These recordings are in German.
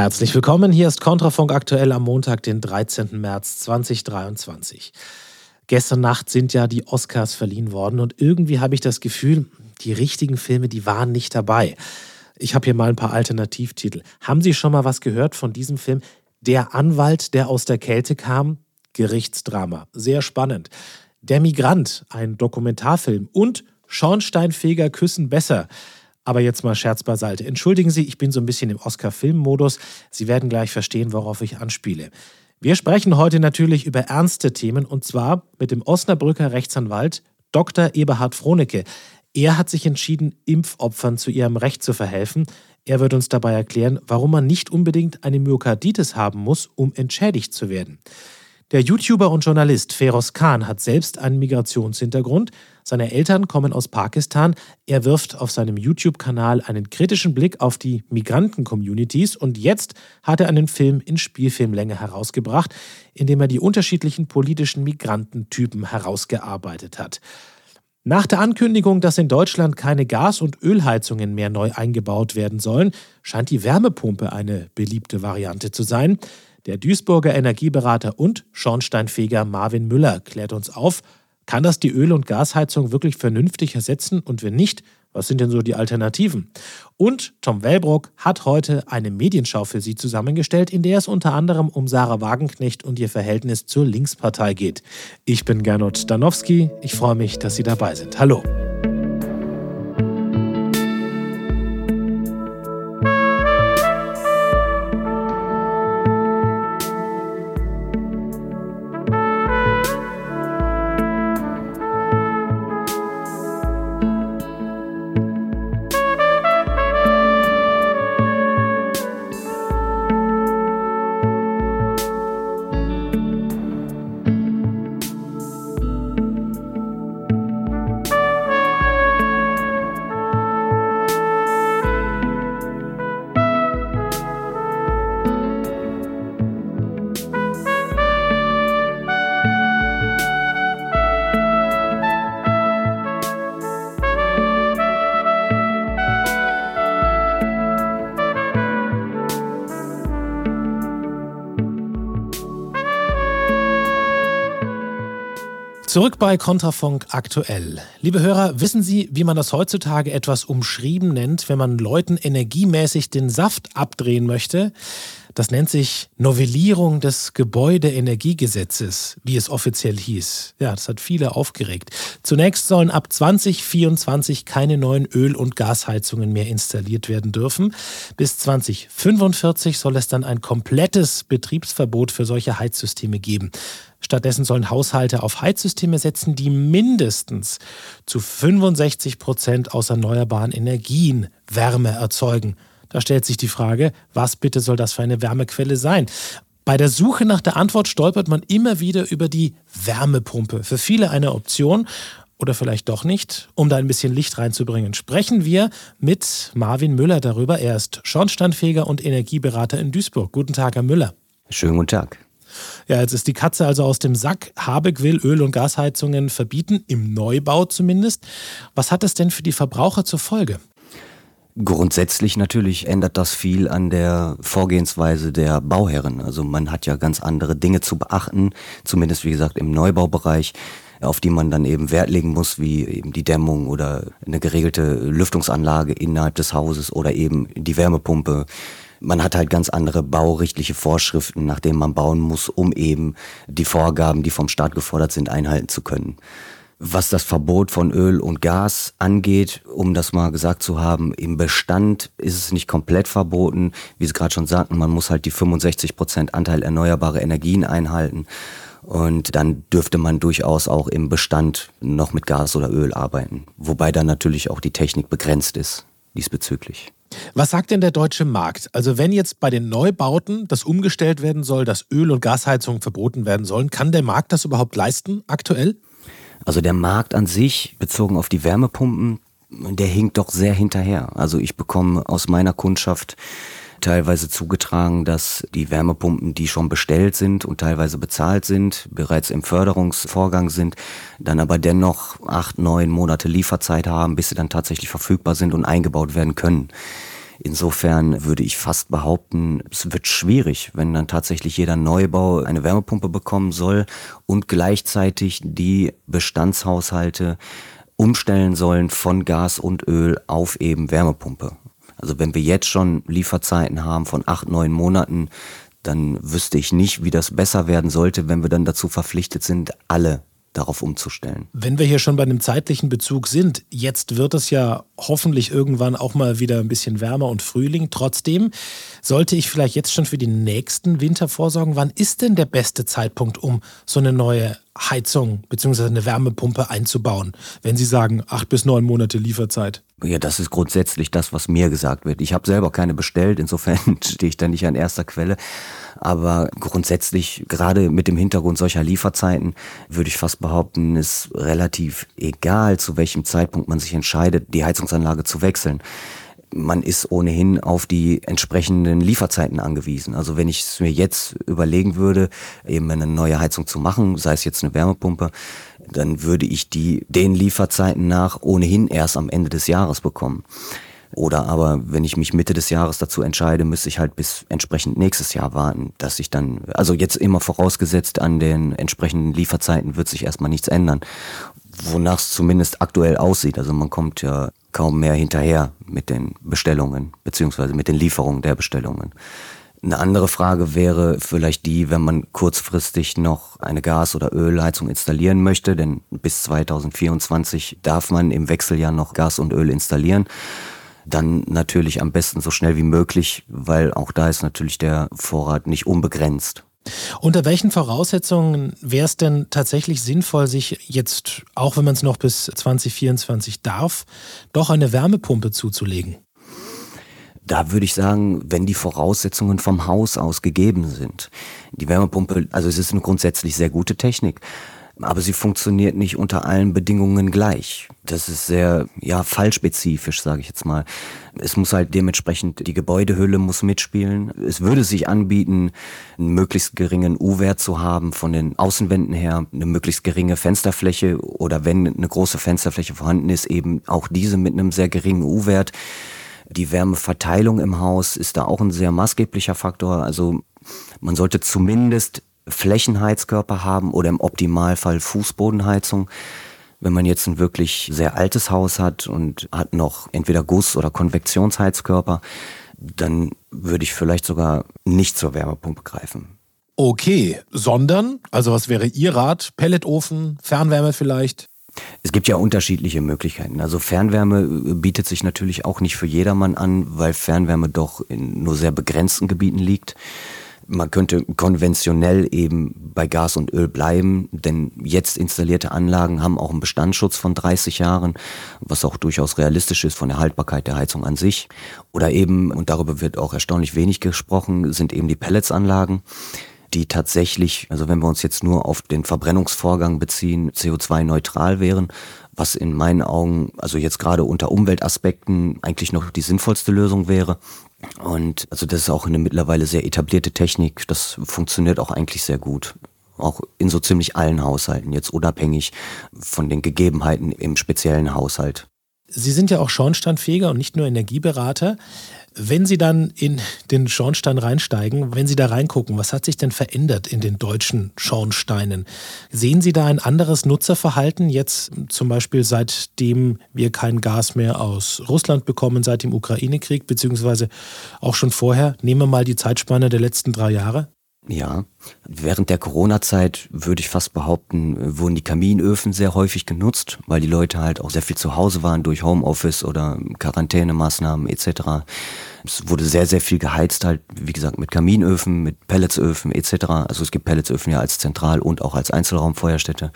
Herzlich willkommen, hier ist Kontrafunk aktuell am Montag, den 13. März 2023. Gestern Nacht sind ja die Oscars verliehen worden und irgendwie habe ich das Gefühl, die richtigen Filme, die waren nicht dabei. Ich habe hier mal ein paar Alternativtitel. Haben Sie schon mal was gehört von diesem Film? Der Anwalt, der aus der Kälte kam? Gerichtsdrama. Sehr spannend. Der Migrant, ein Dokumentarfilm und Schornsteinfeger küssen besser. Aber jetzt mal Scherz beiseite. Entschuldigen Sie, ich bin so ein bisschen im Oscar-Film-Modus. Sie werden gleich verstehen, worauf ich anspiele. Wir sprechen heute natürlich über ernste Themen und zwar mit dem Osnabrücker Rechtsanwalt Dr. Eberhard Frohnecke. Er hat sich entschieden, Impfopfern zu ihrem Recht zu verhelfen. Er wird uns dabei erklären, warum man nicht unbedingt eine Myokarditis haben muss, um entschädigt zu werden. Der YouTuber und Journalist Feroz Khan hat selbst einen Migrationshintergrund. Seine Eltern kommen aus Pakistan. Er wirft auf seinem YouTube-Kanal einen kritischen Blick auf die Migranten-Communities und jetzt hat er einen Film in Spielfilmlänge herausgebracht, in dem er die unterschiedlichen politischen Migrantentypen herausgearbeitet hat. Nach der Ankündigung, dass in Deutschland keine Gas- und Ölheizungen mehr neu eingebaut werden sollen, scheint die Wärmepumpe eine beliebte Variante zu sein. Der Duisburger Energieberater und Schornsteinfeger Marvin Müller klärt uns auf, kann das die Öl- und Gasheizung wirklich vernünftig ersetzen und wenn nicht, was sind denn so die Alternativen? Und Tom Wellbrock hat heute eine Medienschau für Sie zusammengestellt, in der es unter anderem um Sarah Wagenknecht und ihr Verhältnis zur Linkspartei geht. Ich bin Gernot Danowski, ich freue mich, dass Sie dabei sind. Hallo. Zurück bei Kontrafunk aktuell. Liebe Hörer, wissen Sie, wie man das heutzutage etwas umschrieben nennt, wenn man Leuten energiemäßig den Saft abdrehen möchte? Das nennt sich Novellierung des Gebäudeenergiegesetzes, wie es offiziell hieß. Ja, das hat viele aufgeregt. Zunächst sollen ab 2024 keine neuen Öl- und Gasheizungen mehr installiert werden dürfen. Bis 2045 soll es dann ein komplettes Betriebsverbot für solche Heizsysteme geben. Stattdessen sollen Haushalte auf Heizsysteme setzen, die mindestens zu 65 Prozent aus erneuerbaren Energien Wärme erzeugen. Da stellt sich die Frage, was bitte soll das für eine Wärmequelle sein? Bei der Suche nach der Antwort stolpert man immer wieder über die Wärmepumpe. Für viele eine Option oder vielleicht doch nicht. Um da ein bisschen Licht reinzubringen, sprechen wir mit Marvin Müller darüber. Er ist Schornsteinfeger und Energieberater in Duisburg. Guten Tag, Herr Müller. Schönen guten Tag. Ja, jetzt ist die Katze also aus dem Sack. Habeck will Öl- und Gasheizungen verbieten, im Neubau zumindest. Was hat das denn für die Verbraucher zur Folge? Grundsätzlich natürlich ändert das viel an der Vorgehensweise der Bauherren. Also man hat ja ganz andere Dinge zu beachten, zumindest wie gesagt im Neubaubereich, auf die man dann eben Wert legen muss, wie eben die Dämmung oder eine geregelte Lüftungsanlage innerhalb des Hauses oder eben die Wärmepumpe. Man hat halt ganz andere baurichtliche Vorschriften, nach denen man bauen muss, um eben die Vorgaben, die vom Staat gefordert sind, einhalten zu können. Was das Verbot von Öl und Gas angeht, um das mal gesagt zu haben, im Bestand ist es nicht komplett verboten. Wie Sie gerade schon sagten, man muss halt die 65 Prozent Anteil erneuerbare Energien einhalten. Und dann dürfte man durchaus auch im Bestand noch mit Gas oder Öl arbeiten. Wobei dann natürlich auch die Technik begrenzt ist diesbezüglich. Was sagt denn der deutsche Markt? Also wenn jetzt bei den Neubauten das umgestellt werden soll, dass Öl- und Gasheizungen verboten werden sollen, kann der Markt das überhaupt leisten aktuell? Also der Markt an sich, bezogen auf die Wärmepumpen, der hinkt doch sehr hinterher. Also ich bekomme aus meiner Kundschaft teilweise zugetragen, dass die Wärmepumpen, die schon bestellt sind und teilweise bezahlt sind, bereits im Förderungsvorgang sind, dann aber dennoch acht, neun Monate Lieferzeit haben, bis sie dann tatsächlich verfügbar sind und eingebaut werden können. Insofern würde ich fast behaupten, es wird schwierig, wenn dann tatsächlich jeder Neubau eine Wärmepumpe bekommen soll und gleichzeitig die Bestandshaushalte umstellen sollen von Gas und Öl auf eben Wärmepumpe. Also wenn wir jetzt schon Lieferzeiten haben von acht, neun Monaten, dann wüsste ich nicht, wie das besser werden sollte, wenn wir dann dazu verpflichtet sind, alle darauf umzustellen. Wenn wir hier schon bei einem zeitlichen Bezug sind, jetzt wird es ja hoffentlich irgendwann auch mal wieder ein bisschen wärmer und Frühling. Trotzdem sollte ich vielleicht jetzt schon für den nächsten Winter vorsorgen. Wann ist denn der beste Zeitpunkt, um so eine neue Heizung bzw. eine Wärmepumpe einzubauen, wenn Sie sagen acht bis neun Monate Lieferzeit? Ja, das ist grundsätzlich das, was mir gesagt wird. Ich habe selber keine bestellt, insofern stehe ich da nicht an erster Quelle. Aber grundsätzlich, gerade mit dem Hintergrund solcher Lieferzeiten, würde ich fast behaupten, ist relativ egal, zu welchem Zeitpunkt man sich entscheidet, die Heizungsanlage zu wechseln man ist ohnehin auf die entsprechenden Lieferzeiten angewiesen. Also wenn ich es mir jetzt überlegen würde, eben eine neue Heizung zu machen, sei es jetzt eine Wärmepumpe, dann würde ich die den Lieferzeiten nach ohnehin erst am Ende des Jahres bekommen. Oder aber, wenn ich mich Mitte des Jahres dazu entscheide, müsste ich halt bis entsprechend nächstes Jahr warten, dass ich dann, also jetzt immer vorausgesetzt an den entsprechenden Lieferzeiten wird sich erstmal nichts ändern. Wonach es zumindest aktuell aussieht. Also man kommt ja kaum mehr hinterher mit den Bestellungen, beziehungsweise mit den Lieferungen der Bestellungen. Eine andere Frage wäre vielleicht die, wenn man kurzfristig noch eine Gas- oder Ölheizung installieren möchte, denn bis 2024 darf man im Wechseljahr noch Gas und Öl installieren. Dann natürlich am besten so schnell wie möglich, weil auch da ist natürlich der Vorrat nicht unbegrenzt. Unter welchen Voraussetzungen wäre es denn tatsächlich sinnvoll, sich jetzt, auch wenn man es noch bis 2024 darf, doch eine Wärmepumpe zuzulegen? Da würde ich sagen, wenn die Voraussetzungen vom Haus aus gegeben sind. Die Wärmepumpe, also es ist eine grundsätzlich sehr gute Technik aber sie funktioniert nicht unter allen Bedingungen gleich. Das ist sehr, ja, fallspezifisch, sage ich jetzt mal. Es muss halt dementsprechend, die Gebäudehülle muss mitspielen. Es würde sich anbieten, einen möglichst geringen U-Wert zu haben von den Außenwänden her, eine möglichst geringe Fensterfläche oder wenn eine große Fensterfläche vorhanden ist, eben auch diese mit einem sehr geringen U-Wert. Die Wärmeverteilung im Haus ist da auch ein sehr maßgeblicher Faktor. Also man sollte zumindest Flächenheizkörper haben oder im Optimalfall Fußbodenheizung. Wenn man jetzt ein wirklich sehr altes Haus hat und hat noch entweder Guss- oder Konvektionsheizkörper, dann würde ich vielleicht sogar nicht zur Wärmepumpe greifen. Okay, sondern, also was wäre Ihr Rat? Pelletofen, Fernwärme vielleicht? Es gibt ja unterschiedliche Möglichkeiten. Also Fernwärme bietet sich natürlich auch nicht für jedermann an, weil Fernwärme doch in nur sehr begrenzten Gebieten liegt. Man könnte konventionell eben bei Gas und Öl bleiben, denn jetzt installierte Anlagen haben auch einen Bestandsschutz von 30 Jahren, was auch durchaus realistisch ist von der Haltbarkeit der Heizung an sich. Oder eben, und darüber wird auch erstaunlich wenig gesprochen, sind eben die Pelletsanlagen die tatsächlich, also wenn wir uns jetzt nur auf den Verbrennungsvorgang beziehen, CO2-neutral wären, was in meinen Augen, also jetzt gerade unter Umweltaspekten eigentlich noch die sinnvollste Lösung wäre. Und also das ist auch eine mittlerweile sehr etablierte Technik. Das funktioniert auch eigentlich sehr gut. Auch in so ziemlich allen Haushalten, jetzt unabhängig von den Gegebenheiten im speziellen Haushalt. Sie sind ja auch Schornsteinfeger und nicht nur Energieberater. Wenn Sie dann in den Schornstein reinsteigen, wenn Sie da reingucken, was hat sich denn verändert in den deutschen Schornsteinen? Sehen Sie da ein anderes Nutzerverhalten jetzt zum Beispiel seitdem wir kein Gas mehr aus Russland bekommen, seit dem Ukraine-Krieg, beziehungsweise auch schon vorher? Nehmen wir mal die Zeitspanne der letzten drei Jahre. Ja, während der Corona-Zeit würde ich fast behaupten, wurden die Kaminöfen sehr häufig genutzt, weil die Leute halt auch sehr viel zu Hause waren durch Homeoffice oder Quarantänemaßnahmen etc. Es wurde sehr, sehr viel geheizt halt, wie gesagt, mit Kaminöfen, mit Pelletsöfen etc. Also es gibt Pelletsöfen ja als Zentral- und auch als Einzelraumfeuerstätte.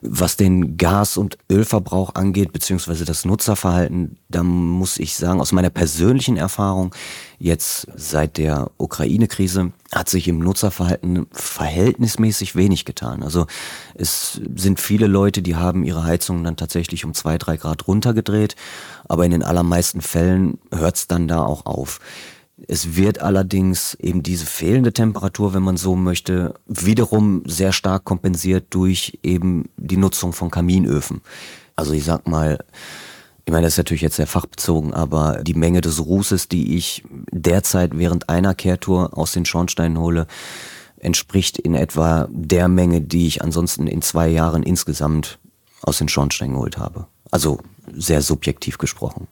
Was den Gas- und Ölverbrauch angeht, beziehungsweise das Nutzerverhalten, da muss ich sagen, aus meiner persönlichen Erfahrung, jetzt seit der Ukraine-Krise, hat sich im Nutzerverhalten verhältnismäßig wenig getan. Also es sind viele Leute, die haben ihre Heizungen dann tatsächlich um zwei, drei Grad runtergedreht, aber in den allermeisten Fällen hört es dann da auch auf. Es wird allerdings eben diese fehlende Temperatur, wenn man so möchte, wiederum sehr stark kompensiert durch eben die Nutzung von Kaminöfen. Also ich sag mal, ich meine, das ist natürlich jetzt sehr fachbezogen, aber die Menge des Rußes, die ich derzeit während einer Kehrtour aus den Schornsteinen hole, entspricht in etwa der Menge, die ich ansonsten in zwei Jahren insgesamt aus den Schornsteinen geholt habe. Also sehr subjektiv gesprochen.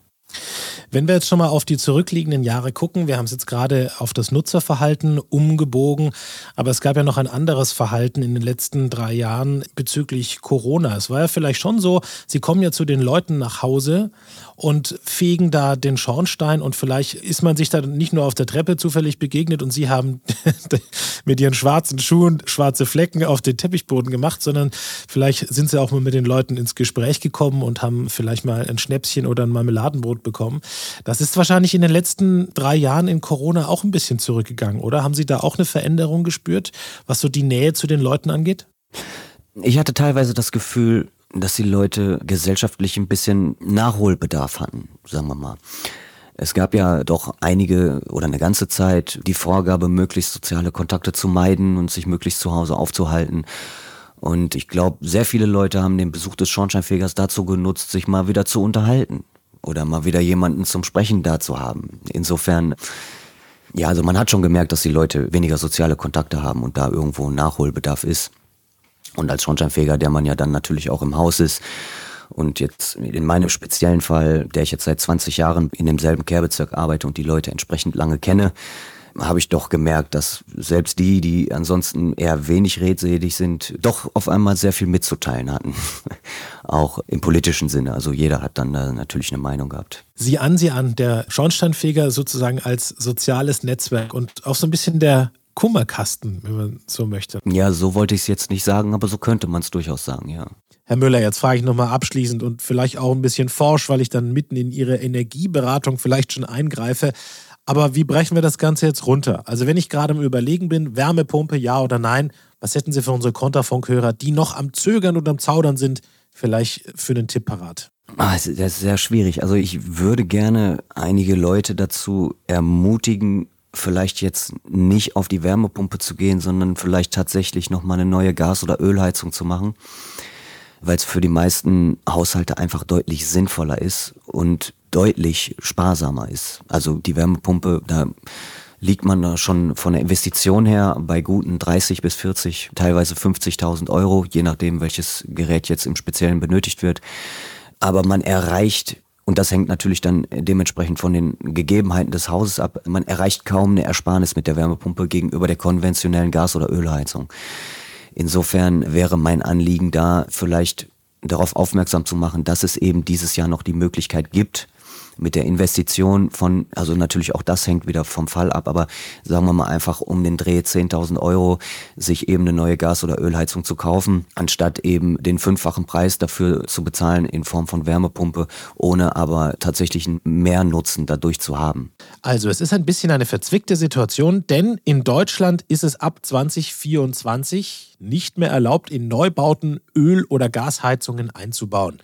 Wenn wir jetzt schon mal auf die zurückliegenden Jahre gucken, wir haben es jetzt gerade auf das Nutzerverhalten umgebogen, aber es gab ja noch ein anderes Verhalten in den letzten drei Jahren bezüglich Corona. Es war ja vielleicht schon so, Sie kommen ja zu den Leuten nach Hause und fegen da den Schornstein und vielleicht ist man sich da nicht nur auf der Treppe zufällig begegnet und sie haben mit ihren schwarzen Schuhen schwarze Flecken auf den Teppichboden gemacht, sondern vielleicht sind sie auch mal mit den Leuten ins Gespräch gekommen und haben vielleicht mal ein Schnäpschen oder ein Marmeladenbrot bekommen. Das ist wahrscheinlich in den letzten drei Jahren in Corona auch ein bisschen zurückgegangen, oder? Haben Sie da auch eine Veränderung gespürt, was so die Nähe zu den Leuten angeht? Ich hatte teilweise das Gefühl, dass die Leute gesellschaftlich ein bisschen Nachholbedarf hatten, sagen wir mal. Es gab ja doch einige oder eine ganze Zeit die Vorgabe, möglichst soziale Kontakte zu meiden und sich möglichst zu Hause aufzuhalten. Und ich glaube, sehr viele Leute haben den Besuch des Schornsteinfegers dazu genutzt, sich mal wieder zu unterhalten oder mal wieder jemanden zum Sprechen da zu haben. Insofern, ja, also man hat schon gemerkt, dass die Leute weniger soziale Kontakte haben und da irgendwo Nachholbedarf ist. Und als Schornsteinfeger, der man ja dann natürlich auch im Haus ist, und jetzt in meinem speziellen Fall, der ich jetzt seit 20 Jahren in demselben Kehrbezirk arbeite und die Leute entsprechend lange kenne, habe ich doch gemerkt, dass selbst die, die ansonsten eher wenig redselig sind, doch auf einmal sehr viel mitzuteilen hatten. auch im politischen Sinne. Also jeder hat dann natürlich eine Meinung gehabt. Sie an, Sie an, der Schornsteinfeger sozusagen als soziales Netzwerk und auch so ein bisschen der Kummerkasten, wenn man so möchte. Ja, so wollte ich es jetzt nicht sagen, aber so könnte man es durchaus sagen, ja. Herr Müller, jetzt frage ich nochmal abschließend und vielleicht auch ein bisschen forsch, weil ich dann mitten in Ihre Energieberatung vielleicht schon eingreife. Aber wie brechen wir das Ganze jetzt runter? Also wenn ich gerade am Überlegen bin, Wärmepumpe, ja oder nein, was hätten Sie für unsere Konterfunkhörer, die noch am Zögern und am Zaudern sind, vielleicht für einen Tipp parat? Ah, das ist sehr schwierig. Also ich würde gerne einige Leute dazu ermutigen, vielleicht jetzt nicht auf die Wärmepumpe zu gehen, sondern vielleicht tatsächlich nochmal eine neue Gas- oder Ölheizung zu machen, weil es für die meisten Haushalte einfach deutlich sinnvoller ist und deutlich sparsamer ist. Also die Wärmepumpe, da liegt man da schon von der Investition her bei guten 30 bis 40, teilweise 50.000 Euro, je nachdem, welches Gerät jetzt im Speziellen benötigt wird. Aber man erreicht und das hängt natürlich dann dementsprechend von den Gegebenheiten des Hauses ab. Man erreicht kaum eine Ersparnis mit der Wärmepumpe gegenüber der konventionellen Gas- oder Ölheizung. Insofern wäre mein Anliegen da vielleicht darauf aufmerksam zu machen, dass es eben dieses Jahr noch die Möglichkeit gibt, mit der Investition von, also natürlich auch das hängt wieder vom Fall ab, aber sagen wir mal einfach um den Dreh 10.000 Euro, sich eben eine neue Gas- oder Ölheizung zu kaufen, anstatt eben den fünffachen Preis dafür zu bezahlen in Form von Wärmepumpe, ohne aber tatsächlich mehr Nutzen dadurch zu haben. Also es ist ein bisschen eine verzwickte Situation, denn in Deutschland ist es ab 2024 nicht mehr erlaubt, in Neubauten Öl- oder Gasheizungen einzubauen.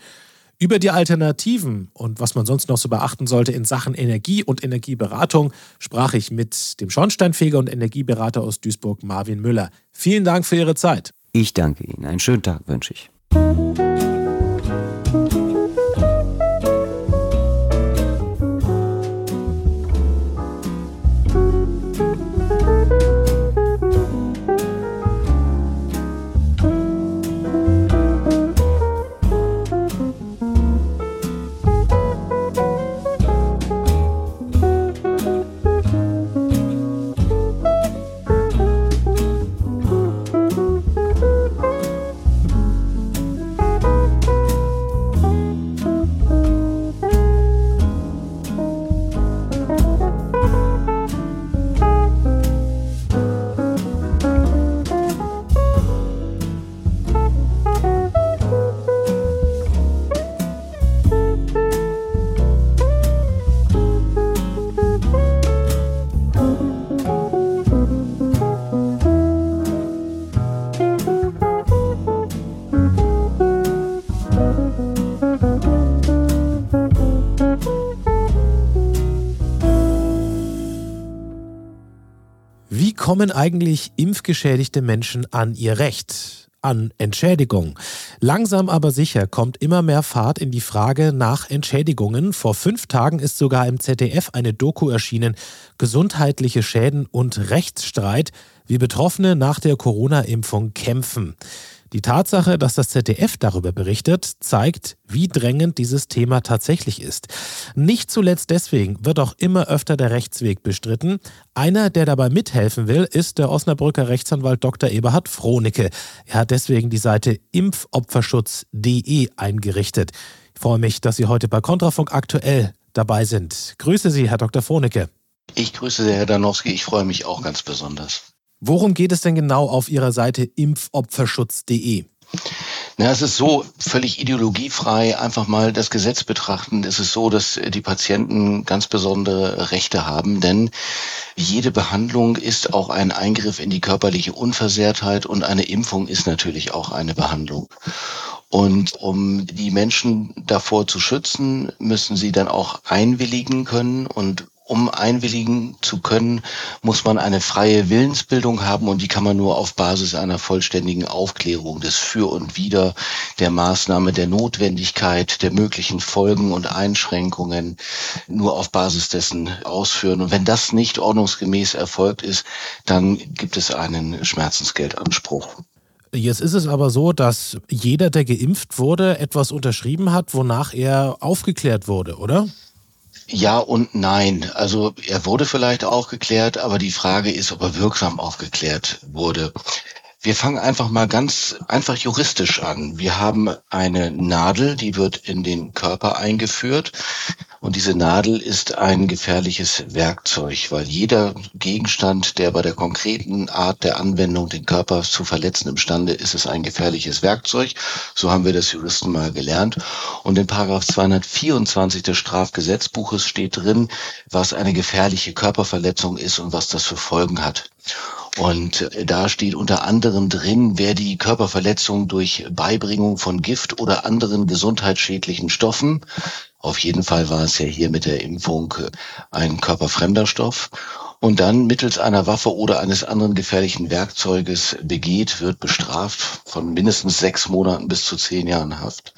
Über die Alternativen und was man sonst noch so beachten sollte in Sachen Energie und Energieberatung sprach ich mit dem Schornsteinfeger und Energieberater aus Duisburg, Marvin Müller. Vielen Dank für Ihre Zeit. Ich danke Ihnen. Einen schönen Tag wünsche ich. Kommen eigentlich impfgeschädigte Menschen an ihr Recht? an Entschädigung. Langsam aber sicher kommt immer mehr Fahrt in die Frage nach Entschädigungen. Vor fünf Tagen ist sogar im ZDF eine Doku erschienen, Gesundheitliche Schäden und Rechtsstreit, wie Betroffene nach der Corona-Impfung kämpfen. Die Tatsache, dass das ZDF darüber berichtet, zeigt, wie drängend dieses Thema tatsächlich ist. Nicht zuletzt deswegen wird auch immer öfter der Rechtsweg bestritten. Einer, der dabei mithelfen will, ist der Osnabrücker Rechtsanwalt Dr. Eberhard Frohnecke. Er hat deswegen die Seite impfopferschutz.de eingerichtet. Ich freue mich, dass Sie heute bei Kontrafunk aktuell dabei sind. Grüße Sie, Herr Dr. Frohnecke. Ich grüße Sie, Herr Danowski. Ich freue mich auch ganz besonders. Worum geht es denn genau auf Ihrer Seite impfopferschutz.de? Na, es ist so völlig ideologiefrei, einfach mal das Gesetz betrachten. Es ist so, dass die Patienten ganz besondere Rechte haben, denn jede Behandlung ist auch ein Eingriff in die körperliche Unversehrtheit und eine Impfung ist natürlich auch eine Behandlung. Und um die Menschen davor zu schützen, müssen sie dann auch einwilligen können und um einwilligen zu können, muss man eine freie Willensbildung haben und die kann man nur auf Basis einer vollständigen Aufklärung des Für und Wider, der Maßnahme, der Notwendigkeit, der möglichen Folgen und Einschränkungen nur auf Basis dessen ausführen. Und wenn das nicht ordnungsgemäß erfolgt ist, dann gibt es einen Schmerzensgeldanspruch. Jetzt ist es aber so, dass jeder, der geimpft wurde, etwas unterschrieben hat, wonach er aufgeklärt wurde, oder? Ja und nein. Also er wurde vielleicht aufgeklärt, aber die Frage ist, ob er wirksam aufgeklärt wurde. Wir fangen einfach mal ganz einfach juristisch an. Wir haben eine Nadel, die wird in den Körper eingeführt. Und diese Nadel ist ein gefährliches Werkzeug, weil jeder Gegenstand, der bei der konkreten Art der Anwendung den Körper zu verletzen imstande ist, ist ein gefährliches Werkzeug. So haben wir das Juristen mal gelernt. Und in Paragraph 224 des Strafgesetzbuches steht drin, was eine gefährliche Körperverletzung ist und was das für Folgen hat. Und da steht unter anderem drin, wer die Körperverletzung durch Beibringung von Gift oder anderen gesundheitsschädlichen Stoffen auf jeden Fall war es ja hier mit der Impfung äh, ein körperfremder Stoff und dann mittels einer Waffe oder eines anderen gefährlichen Werkzeuges begeht, wird bestraft von mindestens sechs Monaten bis zu zehn Jahren Haft.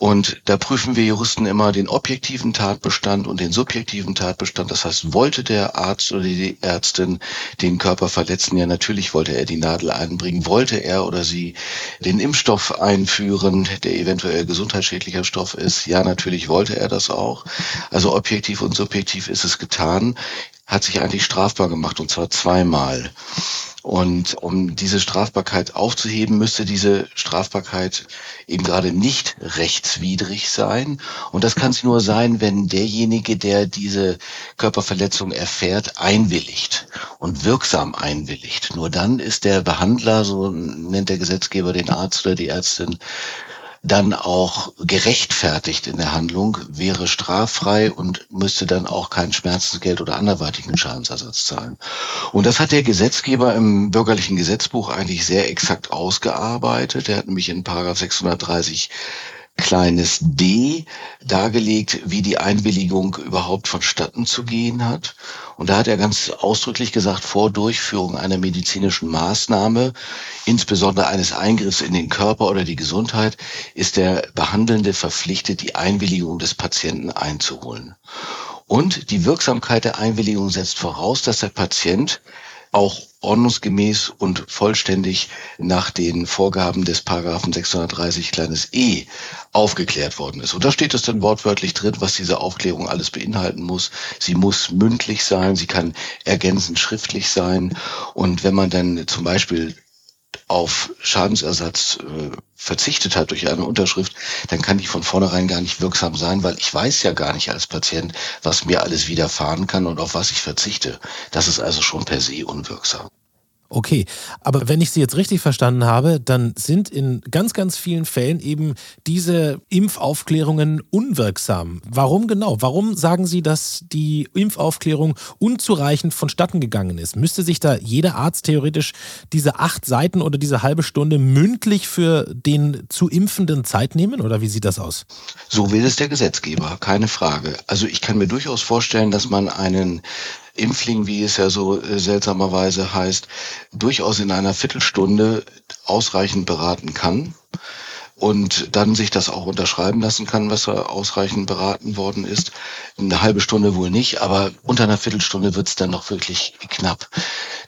Und da prüfen wir Juristen immer den objektiven Tatbestand und den subjektiven Tatbestand. Das heißt, wollte der Arzt oder die Ärztin den Körper verletzen? Ja, natürlich wollte er die Nadel einbringen. Wollte er oder sie den Impfstoff einführen, der eventuell gesundheitsschädlicher Stoff ist? Ja, natürlich wollte er das auch. Also objektiv und subjektiv ist es getan, hat sich eigentlich strafbar gemacht und zwar zweimal. Und um diese Strafbarkeit aufzuheben, müsste diese Strafbarkeit eben gerade nicht rechtswidrig sein. Und das kann sie nur sein, wenn derjenige, der diese Körperverletzung erfährt, einwilligt und wirksam einwilligt. Nur dann ist der Behandler, so nennt der Gesetzgeber den Arzt oder die Ärztin, dann auch gerechtfertigt in der Handlung, wäre straffrei und müsste dann auch kein Schmerzensgeld oder anderweitigen Schadensersatz zahlen. Und das hat der Gesetzgeber im bürgerlichen Gesetzbuch eigentlich sehr exakt ausgearbeitet. Er hat nämlich in Paragraph 630 kleines d dargelegt, wie die Einwilligung überhaupt vonstatten zu gehen hat. Und da hat er ganz ausdrücklich gesagt, vor Durchführung einer medizinischen Maßnahme, insbesondere eines Eingriffs in den Körper oder die Gesundheit, ist der Behandelnde verpflichtet, die Einwilligung des Patienten einzuholen. Und die Wirksamkeit der Einwilligung setzt voraus, dass der Patient auch ordnungsgemäß und vollständig nach den Vorgaben des Paragraphen 630 kleines e aufgeklärt worden ist. Und da steht es dann wortwörtlich drin, was diese Aufklärung alles beinhalten muss. Sie muss mündlich sein, sie kann ergänzend schriftlich sein. Und wenn man dann zum Beispiel auf Schadensersatz äh, verzichtet hat durch eine Unterschrift, dann kann die von vornherein gar nicht wirksam sein, weil ich weiß ja gar nicht als Patient, was mir alles widerfahren kann und auf was ich verzichte. Das ist also schon per se unwirksam. Okay, aber wenn ich Sie jetzt richtig verstanden habe, dann sind in ganz, ganz vielen Fällen eben diese Impfaufklärungen unwirksam. Warum genau? Warum sagen Sie, dass die Impfaufklärung unzureichend vonstatten gegangen ist? Müsste sich da jeder Arzt theoretisch diese acht Seiten oder diese halbe Stunde mündlich für den zu Impfenden Zeit nehmen oder wie sieht das aus? So will es der Gesetzgeber, keine Frage. Also ich kann mir durchaus vorstellen, dass man einen Impfling, wie es ja so äh, seltsamerweise heißt, durchaus in einer Viertelstunde ausreichend beraten kann und dann sich das auch unterschreiben lassen kann, was er ausreichend beraten worden ist. Eine halbe Stunde wohl nicht, aber unter einer Viertelstunde wird es dann noch wirklich knapp.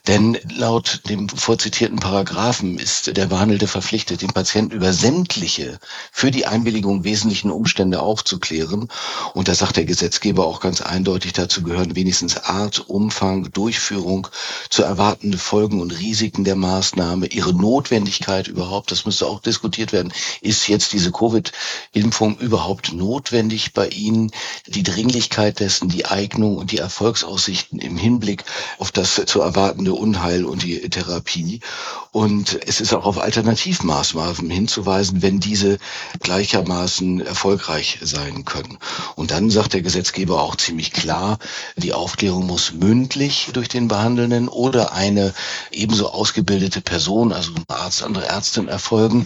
Denn laut dem vorzitierten Paragraphen ist der Behandelte verpflichtet, den Patienten über sämtliche für die Einwilligung wesentlichen Umstände aufzuklären. Und da sagt der Gesetzgeber auch ganz eindeutig, dazu gehören wenigstens Art, Umfang, Durchführung, zu erwartende Folgen und Risiken der Maßnahme, ihre Notwendigkeit überhaupt, das müsste auch diskutiert werden. Ist jetzt diese Covid-Impfung überhaupt notwendig bei Ihnen? Die Dringlichkeit dessen, die Eignung und die Erfolgsaussichten im Hinblick auf das zu erwartende Unheil und die Therapie. Und es ist auch auf Alternativmaßnahmen hinzuweisen, wenn diese gleichermaßen erfolgreich sein können. Und dann sagt der Gesetzgeber auch ziemlich klar, die Aufklärung muss mündlich durch den Behandelnden oder eine ebenso ausgebildete Person, also ein Arzt, andere Ärztin erfolgen.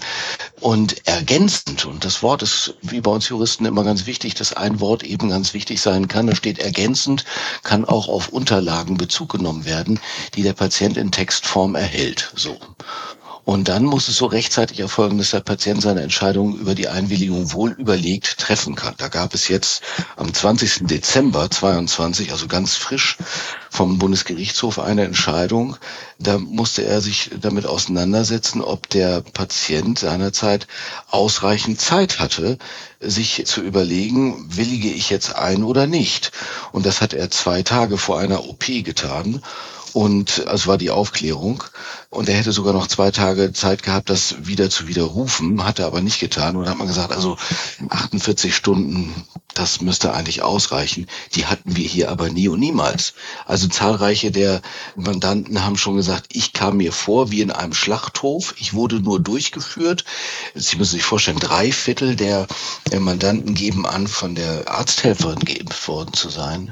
Und ergänzend, und das Wort ist wie bei uns Juristen immer ganz wichtig, dass ein Wort eben ganz wichtig sein kann, da steht ergänzend, kann auch auf Unterlagen Bezug genommen werden, die der Patient in Textform erhält. So. Und dann muss es so rechtzeitig erfolgen, dass der Patient seine Entscheidung über die Einwilligung wohl überlegt treffen kann. Da gab es jetzt am 20. Dezember 22, also ganz frisch vom Bundesgerichtshof eine Entscheidung. Da musste er sich damit auseinandersetzen, ob der Patient seinerzeit ausreichend Zeit hatte, sich zu überlegen, willige ich jetzt ein oder nicht. Und das hat er zwei Tage vor einer OP getan. Und es war die Aufklärung. Und er hätte sogar noch zwei Tage Zeit gehabt, das wieder zu widerrufen, hat er aber nicht getan. Und hat man gesagt, also 48 Stunden, das müsste eigentlich ausreichen. Die hatten wir hier aber nie und niemals. Also zahlreiche der Mandanten haben schon gesagt, ich kam mir vor wie in einem Schlachthof. Ich wurde nur durchgeführt. Sie müssen sich vorstellen, drei Viertel der Mandanten geben an, von der Arzthelferin geimpft worden zu sein.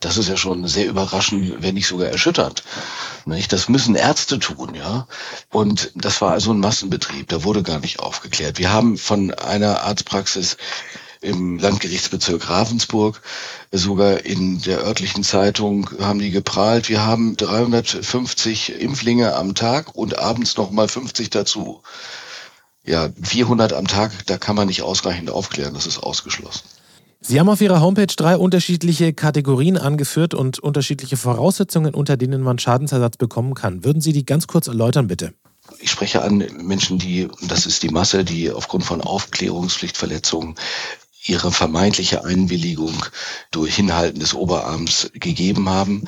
Das ist ja schon sehr überraschend, wenn nicht sogar erschütternd. Nicht? Das müssen Ärzte tun, ja. Und das war also ein Massenbetrieb. Da wurde gar nicht aufgeklärt. Wir haben von einer Arztpraxis im Landgerichtsbezirk Ravensburg, sogar in der örtlichen Zeitung haben die geprahlt, wir haben 350 Impflinge am Tag und abends nochmal 50 dazu. Ja, 400 am Tag, da kann man nicht ausreichend aufklären, das ist ausgeschlossen. Sie haben auf Ihrer Homepage drei unterschiedliche Kategorien angeführt und unterschiedliche Voraussetzungen, unter denen man Schadensersatz bekommen kann. Würden Sie die ganz kurz erläutern, bitte? Ich spreche an Menschen, die, das ist die Masse, die aufgrund von Aufklärungspflichtverletzungen ihre vermeintliche Einwilligung durch Hinhalten des Oberarms gegeben haben.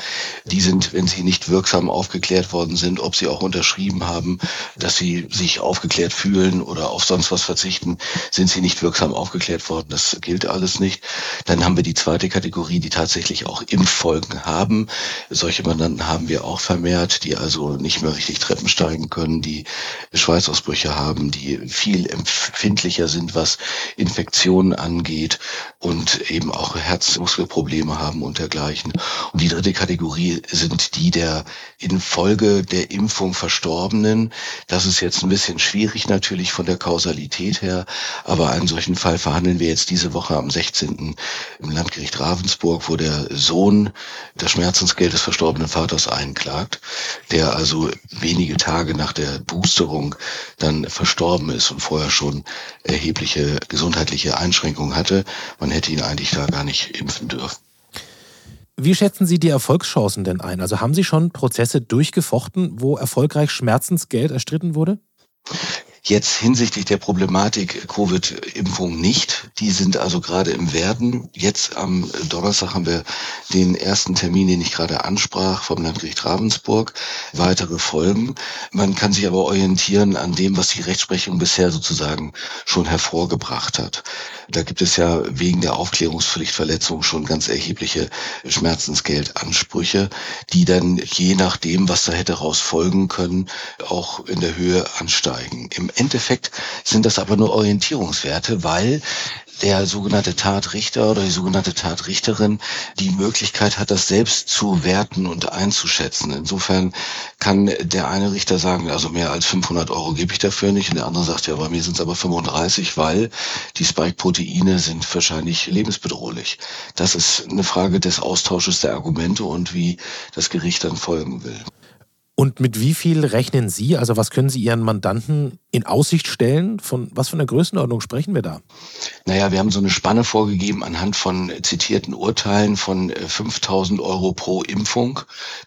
Die sind, wenn sie nicht wirksam aufgeklärt worden sind, ob sie auch unterschrieben haben, dass sie sich aufgeklärt fühlen oder auf sonst was verzichten, sind sie nicht wirksam aufgeklärt worden. Das gilt alles nicht. Dann haben wir die zweite Kategorie, die tatsächlich auch Impffolgen haben. Solche Mandanten haben wir auch vermehrt, die also nicht mehr richtig Treppen steigen können, die Schweißausbrüche haben, die viel empfindlicher sind, was Infektionen angeht angeht und eben auch Herzmuskelprobleme haben und dergleichen. Und die dritte Kategorie sind die der infolge der Impfung Verstorbenen. Das ist jetzt ein bisschen schwierig natürlich von der Kausalität her, aber einen solchen Fall verhandeln wir jetzt diese Woche am 16. im Landgericht Ravensburg, wo der Sohn das Schmerzensgeld des verstorbenen Vaters einklagt, der also wenige Tage nach der Boosterung dann verstorben ist und vorher schon erhebliche gesundheitliche Einschränkungen hatte. Man hätte ihn eigentlich da gar nicht impfen dürfen. Wie schätzen Sie die Erfolgschancen denn ein? Also haben Sie schon Prozesse durchgefochten, wo erfolgreich Schmerzensgeld erstritten wurde? Jetzt hinsichtlich der Problematik Covid-Impfung nicht. Die sind also gerade im Werden. Jetzt am Donnerstag haben wir den ersten Termin, den ich gerade ansprach, vom Landgericht Ravensburg. Weitere Folgen. Man kann sich aber orientieren an dem, was die Rechtsprechung bisher sozusagen schon hervorgebracht hat. Da gibt es ja wegen der Aufklärungspflichtverletzung schon ganz erhebliche Schmerzensgeldansprüche, die dann je nachdem, was da hätte raus folgen können, auch in der Höhe ansteigen. Im Endeffekt sind das aber nur Orientierungswerte, weil der sogenannte Tatrichter oder die sogenannte Tatrichterin die Möglichkeit hat, das selbst zu werten und einzuschätzen. Insofern kann der eine Richter sagen, also mehr als 500 Euro gebe ich dafür nicht und der andere sagt, ja, bei mir sind es aber 35, weil die Spike-Proteine sind wahrscheinlich lebensbedrohlich. Das ist eine Frage des Austausches der Argumente und wie das Gericht dann folgen will. Und mit wie viel rechnen Sie, also was können Sie Ihren Mandanten in Aussicht stellen? Von was für einer Größenordnung sprechen wir da? Naja, wir haben so eine Spanne vorgegeben anhand von zitierten Urteilen von 5000 äh, Euro pro Impfung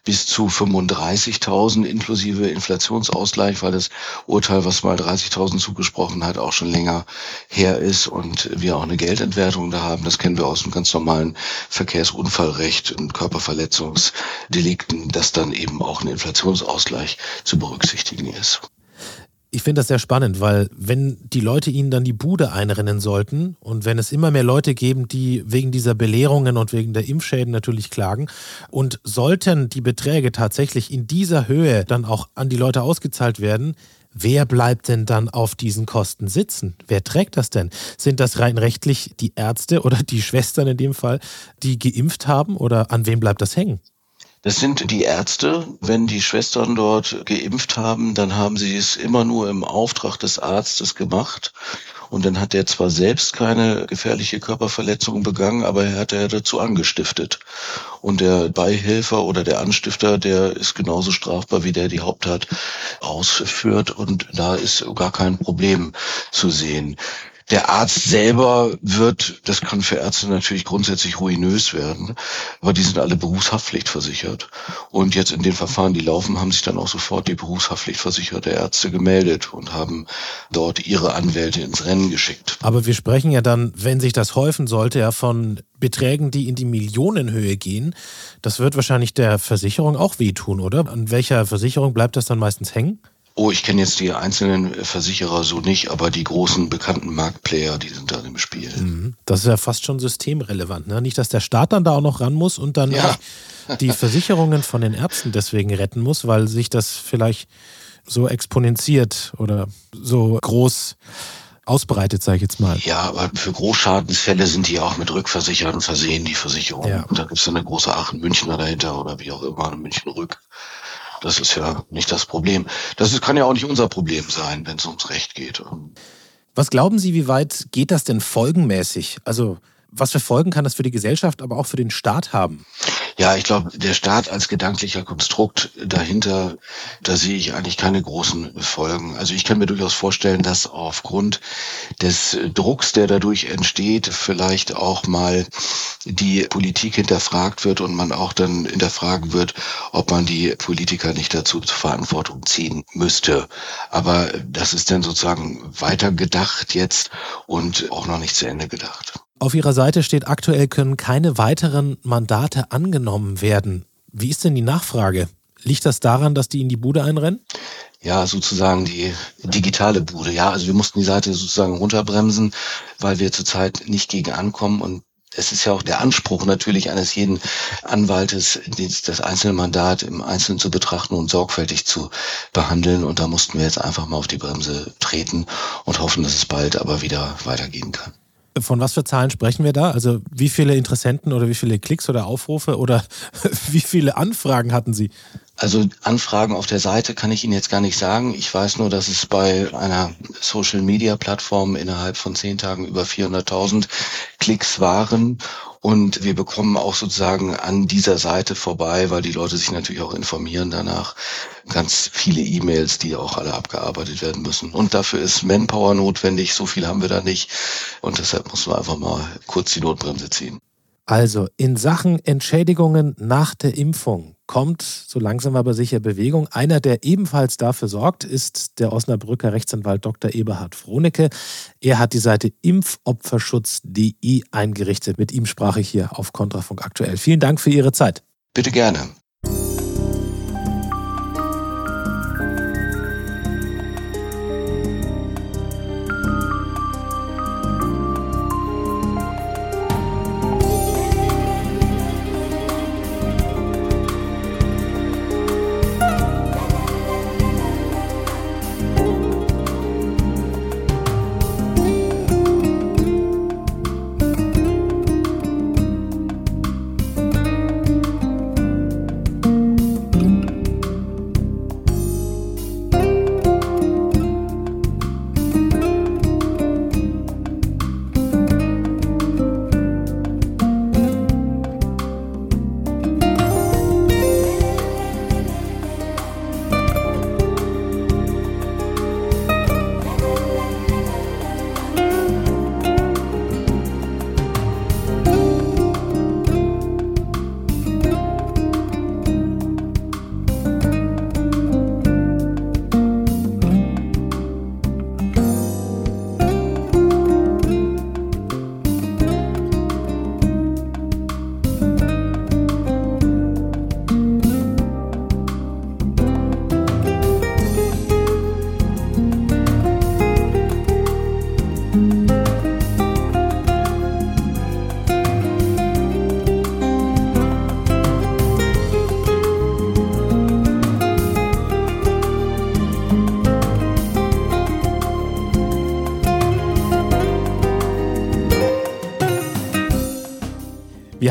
bis zu 35.000 inklusive Inflationsausgleich, weil das Urteil, was mal 30.000 zugesprochen hat, auch schon länger her ist und wir auch eine Geldentwertung da haben. Das kennen wir aus dem ganz normalen Verkehrsunfallrecht und Körperverletzungsdelikten, dass dann eben auch eine Inflations Ausgleich zu berücksichtigen ist. Ich finde das sehr spannend, weil wenn die Leute ihnen dann die Bude einrennen sollten und wenn es immer mehr Leute geben, die wegen dieser Belehrungen und wegen der Impfschäden natürlich klagen und sollten die Beträge tatsächlich in dieser Höhe dann auch an die Leute ausgezahlt werden, Wer bleibt denn dann auf diesen Kosten sitzen? Wer trägt das denn? Sind das rein rechtlich die Ärzte oder die Schwestern in dem Fall, die geimpft haben oder an wem bleibt das hängen? Das sind die Ärzte. Wenn die Schwestern dort geimpft haben, dann haben sie es immer nur im Auftrag des Arztes gemacht. Und dann hat er zwar selbst keine gefährliche Körperverletzung begangen, aber er hat er dazu angestiftet. Und der Beihilfer oder der Anstifter, der ist genauso strafbar wie der die Haupttat ausführt. Und da ist gar kein Problem zu sehen. Der Arzt selber wird, das kann für Ärzte natürlich grundsätzlich ruinös werden, aber die sind alle berufshaftpflichtversichert. Und jetzt in den Verfahren, die laufen, haben sich dann auch sofort die berufshaftpflichtversicherte Ärzte gemeldet und haben dort ihre Anwälte ins Rennen geschickt. Aber wir sprechen ja dann, wenn sich das häufen sollte, ja von Beträgen, die in die Millionenhöhe gehen. Das wird wahrscheinlich der Versicherung auch wehtun, oder? An welcher Versicherung bleibt das dann meistens hängen? Oh, ich kenne jetzt die einzelnen Versicherer so nicht, aber die großen bekannten Marktplayer, die sind da im Spiel. Mhm. Das ist ja fast schon systemrelevant. Ne? Nicht, dass der Staat dann da auch noch ran muss und dann ja. die Versicherungen von den Ärzten deswegen retten muss, weil sich das vielleicht so exponentiert oder so groß ausbreitet, sage ich jetzt mal. Ja, aber für Großschadensfälle sind die auch mit Rückversicherten versehen, die Versicherungen. Ja. Da gibt es eine große Aachen-Münchner dahinter oder wie auch immer, eine München-Rück. Das ist ja nicht das Problem. Das ist, kann ja auch nicht unser Problem sein, wenn es ums Recht geht. Was glauben Sie, wie weit geht das denn folgenmäßig? Also was für Folgen kann das für die Gesellschaft, aber auch für den Staat haben? Ja, ich glaube, der Staat als gedanklicher Konstrukt dahinter, da sehe ich eigentlich keine großen Folgen. Also ich kann mir durchaus vorstellen, dass aufgrund des Drucks, der dadurch entsteht, vielleicht auch mal die Politik hinterfragt wird und man auch dann hinterfragen wird, ob man die Politiker nicht dazu zur Verantwortung ziehen müsste. Aber das ist dann sozusagen weiter gedacht jetzt und auch noch nicht zu Ende gedacht. Auf Ihrer Seite steht, aktuell können keine weiteren Mandate angenommen werden. Wie ist denn die Nachfrage? Liegt das daran, dass die in die Bude einrennen? Ja, sozusagen die digitale Bude. Ja, also wir mussten die Seite sozusagen runterbremsen, weil wir zurzeit nicht gegen ankommen und es ist ja auch der Anspruch natürlich eines jeden Anwaltes, das einzelne Mandat im Einzelnen zu betrachten und sorgfältig zu behandeln. Und da mussten wir jetzt einfach mal auf die Bremse treten und hoffen, dass es bald aber wieder weitergehen kann. Von was für Zahlen sprechen wir da? Also wie viele Interessenten oder wie viele Klicks oder Aufrufe oder wie viele Anfragen hatten Sie? Also Anfragen auf der Seite kann ich Ihnen jetzt gar nicht sagen. Ich weiß nur, dass es bei einer Social-Media-Plattform innerhalb von zehn Tagen über 400.000 Klicks waren und wir bekommen auch sozusagen an dieser Seite vorbei, weil die Leute sich natürlich auch informieren danach, ganz viele E-Mails, die auch alle abgearbeitet werden müssen. Und dafür ist Manpower notwendig. So viel haben wir da nicht. Und deshalb muss man einfach mal kurz die Notbremse ziehen. Also in Sachen Entschädigungen nach der Impfung kommt so langsam aber sicher Bewegung. Einer, der ebenfalls dafür sorgt, ist der Osnabrücker Rechtsanwalt Dr. Eberhard Frohnecke. Er hat die Seite impfopferschutz.de eingerichtet. Mit ihm sprach ich hier auf Kontrafunk aktuell. Vielen Dank für Ihre Zeit. Bitte gerne.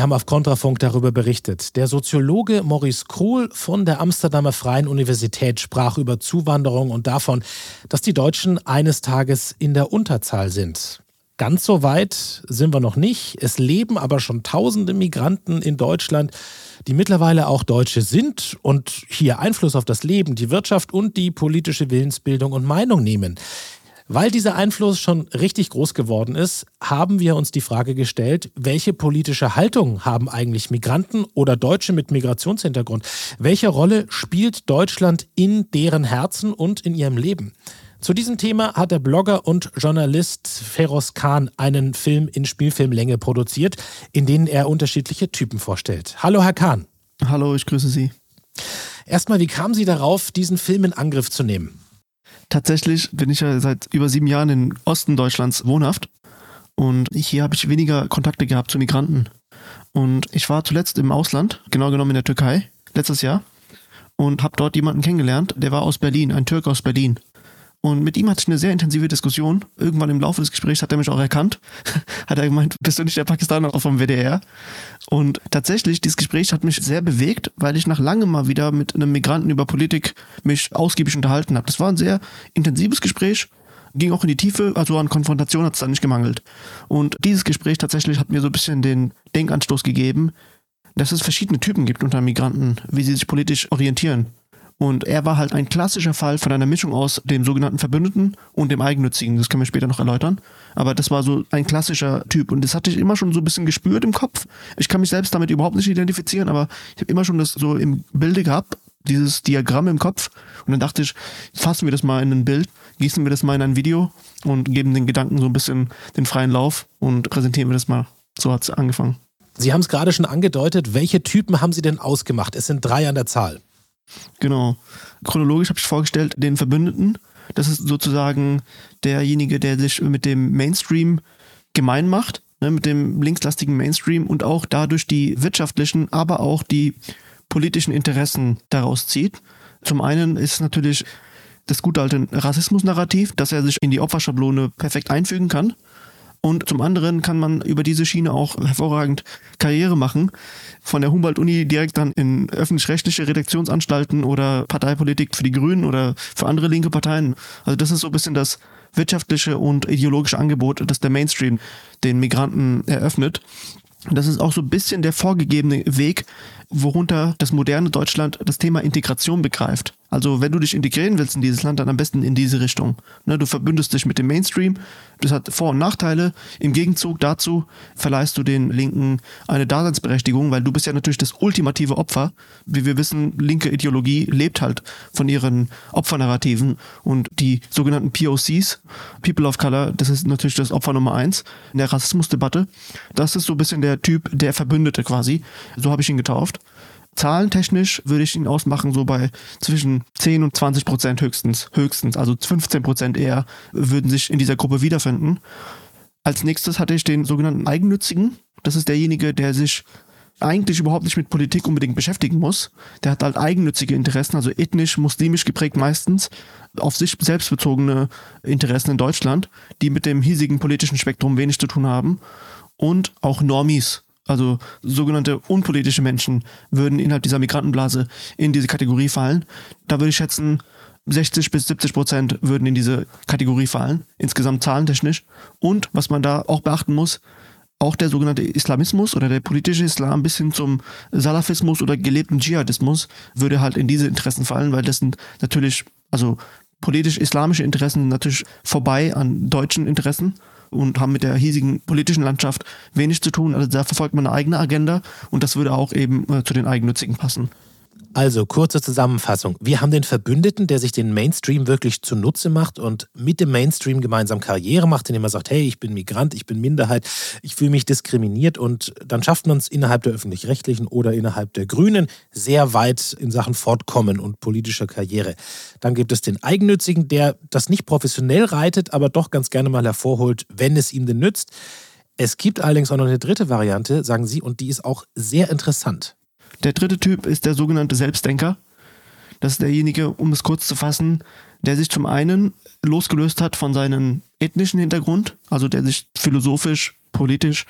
Haben auf Kontrafunk darüber berichtet. Der Soziologe Maurice Kohl von der Amsterdamer Freien Universität sprach über Zuwanderung und davon, dass die Deutschen eines Tages in der Unterzahl sind. Ganz so weit sind wir noch nicht. Es leben aber schon tausende Migranten in Deutschland, die mittlerweile auch Deutsche sind und hier Einfluss auf das Leben, die Wirtschaft und die politische Willensbildung und Meinung nehmen. Weil dieser Einfluss schon richtig groß geworden ist, haben wir uns die Frage gestellt, welche politische Haltung haben eigentlich Migranten oder Deutsche mit Migrationshintergrund? Welche Rolle spielt Deutschland in deren Herzen und in ihrem Leben? Zu diesem Thema hat der Blogger und Journalist Feroz Khan einen Film in Spielfilmlänge produziert, in denen er unterschiedliche Typen vorstellt. Hallo, Herr Khan. Hallo, ich grüße Sie. Erstmal, wie kamen Sie darauf, diesen Film in Angriff zu nehmen? Tatsächlich bin ich ja seit über sieben Jahren in Osten Deutschlands wohnhaft und hier habe ich weniger Kontakte gehabt zu Migranten. Und ich war zuletzt im Ausland, genau genommen in der Türkei, letztes Jahr, und habe dort jemanden kennengelernt, der war aus Berlin, ein Türk aus Berlin. Und mit ihm hatte ich eine sehr intensive Diskussion. Irgendwann im Laufe des Gesprächs hat er mich auch erkannt. hat er gemeint, bist du nicht der Pakistaner vom WDR? Und tatsächlich, dieses Gespräch hat mich sehr bewegt, weil ich nach langem mal wieder mit einem Migranten über Politik mich ausgiebig unterhalten habe. Das war ein sehr intensives Gespräch, ging auch in die Tiefe, also an Konfrontation hat es dann nicht gemangelt. Und dieses Gespräch tatsächlich hat mir so ein bisschen den Denkanstoß gegeben, dass es verschiedene Typen gibt unter Migranten, wie sie sich politisch orientieren. Und er war halt ein klassischer Fall von einer Mischung aus dem sogenannten Verbündeten und dem Eigennützigen. Das können wir später noch erläutern. Aber das war so ein klassischer Typ. Und das hatte ich immer schon so ein bisschen gespürt im Kopf. Ich kann mich selbst damit überhaupt nicht identifizieren, aber ich habe immer schon das so im Bilde gehabt, dieses Diagramm im Kopf. Und dann dachte ich, fassen wir das mal in ein Bild, gießen wir das mal in ein Video und geben den Gedanken so ein bisschen den freien Lauf und präsentieren wir das mal. So hat es angefangen. Sie haben es gerade schon angedeutet. Welche Typen haben Sie denn ausgemacht? Es sind drei an der Zahl. Genau. Chronologisch habe ich vorgestellt den Verbündeten. Das ist sozusagen derjenige, der sich mit dem Mainstream gemein macht, ne, mit dem linkslastigen Mainstream und auch dadurch die wirtschaftlichen, aber auch die politischen Interessen daraus zieht. Zum einen ist natürlich das gute alte Rassismus-Narrativ, dass er sich in die Opferschablone perfekt einfügen kann. Und zum anderen kann man über diese Schiene auch hervorragend Karriere machen. Von der Humboldt-Uni direkt dann in öffentlich-rechtliche Redaktionsanstalten oder Parteipolitik für die Grünen oder für andere linke Parteien. Also das ist so ein bisschen das wirtschaftliche und ideologische Angebot, das der Mainstream den Migranten eröffnet. Das ist auch so ein bisschen der vorgegebene Weg, worunter das moderne Deutschland das Thema Integration begreift. Also wenn du dich integrieren willst in dieses Land, dann am besten in diese Richtung. Ne, du verbündest dich mit dem Mainstream. Das hat Vor- und Nachteile. Im Gegenzug dazu verleihst du den Linken eine Daseinsberechtigung, weil du bist ja natürlich das ultimative Opfer. Wie wir wissen, linke Ideologie lebt halt von ihren Opfernarrativen und die sogenannten POCs, People of Color, das ist natürlich das Opfer Nummer eins in der Rassismusdebatte. Das ist so ein bisschen der Typ, der Verbündete quasi. So habe ich ihn getauft. Zahlentechnisch würde ich ihn ausmachen, so bei zwischen 10 und 20 Prozent höchstens. Höchstens, also 15 Prozent eher, würden sich in dieser Gruppe wiederfinden. Als nächstes hatte ich den sogenannten Eigennützigen. Das ist derjenige, der sich eigentlich überhaupt nicht mit Politik unbedingt beschäftigen muss. Der hat halt eigennützige Interessen, also ethnisch, muslimisch geprägt meistens, auf sich selbst bezogene Interessen in Deutschland, die mit dem hiesigen politischen Spektrum wenig zu tun haben. Und auch Normies, also sogenannte unpolitische Menschen würden innerhalb dieser Migrantenblase in diese Kategorie fallen. Da würde ich schätzen, 60 bis 70 Prozent würden in diese Kategorie fallen, insgesamt zahlentechnisch. Und was man da auch beachten muss, auch der sogenannte Islamismus oder der politische Islam bis hin zum Salafismus oder gelebten Dschihadismus würde halt in diese Interessen fallen, weil das sind natürlich, also politisch-islamische Interessen natürlich vorbei an deutschen Interessen und haben mit der hiesigen politischen Landschaft wenig zu tun. Also da verfolgt man eine eigene Agenda und das würde auch eben äh, zu den Eigennützigen passen. Also kurze Zusammenfassung. Wir haben den Verbündeten, der sich den Mainstream wirklich zunutze macht und mit dem Mainstream gemeinsam Karriere macht, indem er sagt, hey, ich bin Migrant, ich bin Minderheit, ich fühle mich diskriminiert und dann schafft man es innerhalb der öffentlich-rechtlichen oder innerhalb der Grünen sehr weit in Sachen Fortkommen und politischer Karriere. Dann gibt es den Eigennützigen, der das nicht professionell reitet, aber doch ganz gerne mal hervorholt, wenn es ihm denn nützt. Es gibt allerdings auch noch eine dritte Variante, sagen Sie, und die ist auch sehr interessant. Der dritte Typ ist der sogenannte Selbstdenker. Das ist derjenige, um es kurz zu fassen, der sich zum einen losgelöst hat von seinem ethnischen Hintergrund, also der sich philosophisch, politisch